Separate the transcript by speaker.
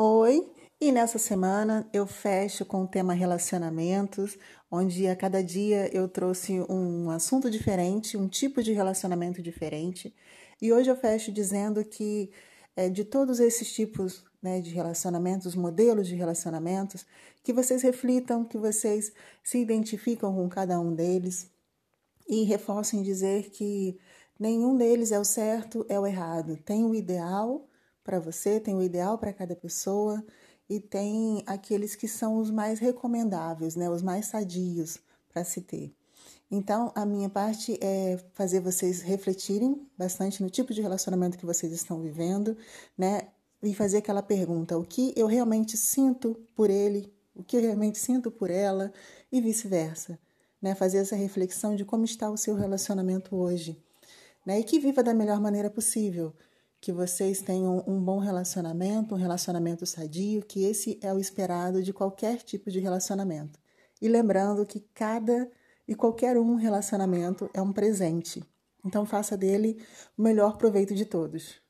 Speaker 1: Oi, e nessa semana eu fecho com o tema relacionamentos, onde a cada dia eu trouxe um assunto diferente, um tipo de relacionamento diferente. E hoje eu fecho dizendo que é, de todos esses tipos né, de relacionamentos, modelos de relacionamentos, que vocês reflitam, que vocês se identificam com cada um deles e reforcem dizer que nenhum deles é o certo, é o errado. Tem o ideal para você, tem o ideal para cada pessoa e tem aqueles que são os mais recomendáveis, né, os mais sadios para se ter. Então, a minha parte é fazer vocês refletirem bastante no tipo de relacionamento que vocês estão vivendo, né? E fazer aquela pergunta: o que eu realmente sinto por ele, o que eu realmente sinto por ela, e vice-versa. Né? Fazer essa reflexão de como está o seu relacionamento hoje. Né? E que viva da melhor maneira possível que vocês tenham um bom relacionamento, um relacionamento sadio, que esse é o esperado de qualquer tipo de relacionamento. E lembrando que cada e qualquer um relacionamento é um presente. Então faça dele o melhor proveito de todos.